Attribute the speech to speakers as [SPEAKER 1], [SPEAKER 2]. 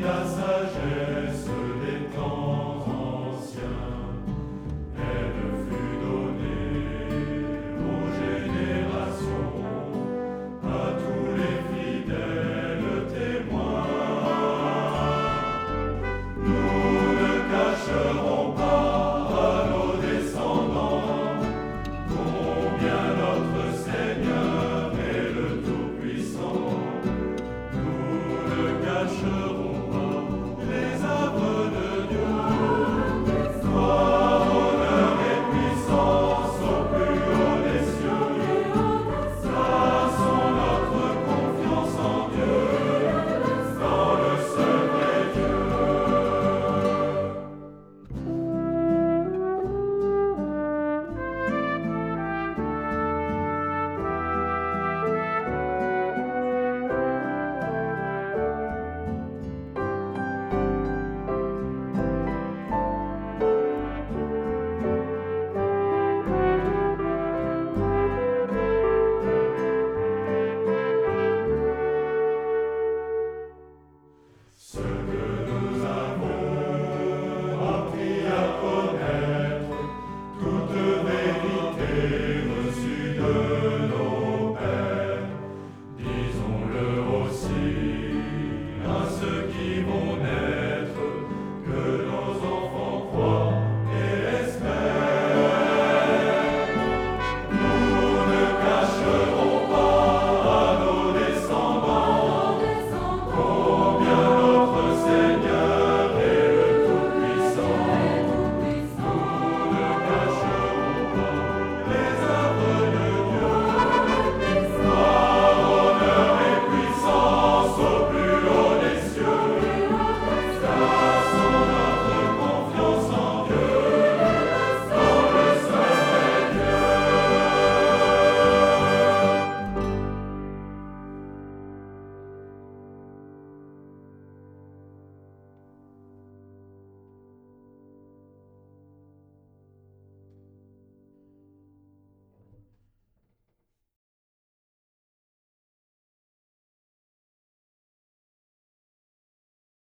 [SPEAKER 1] la sagesse.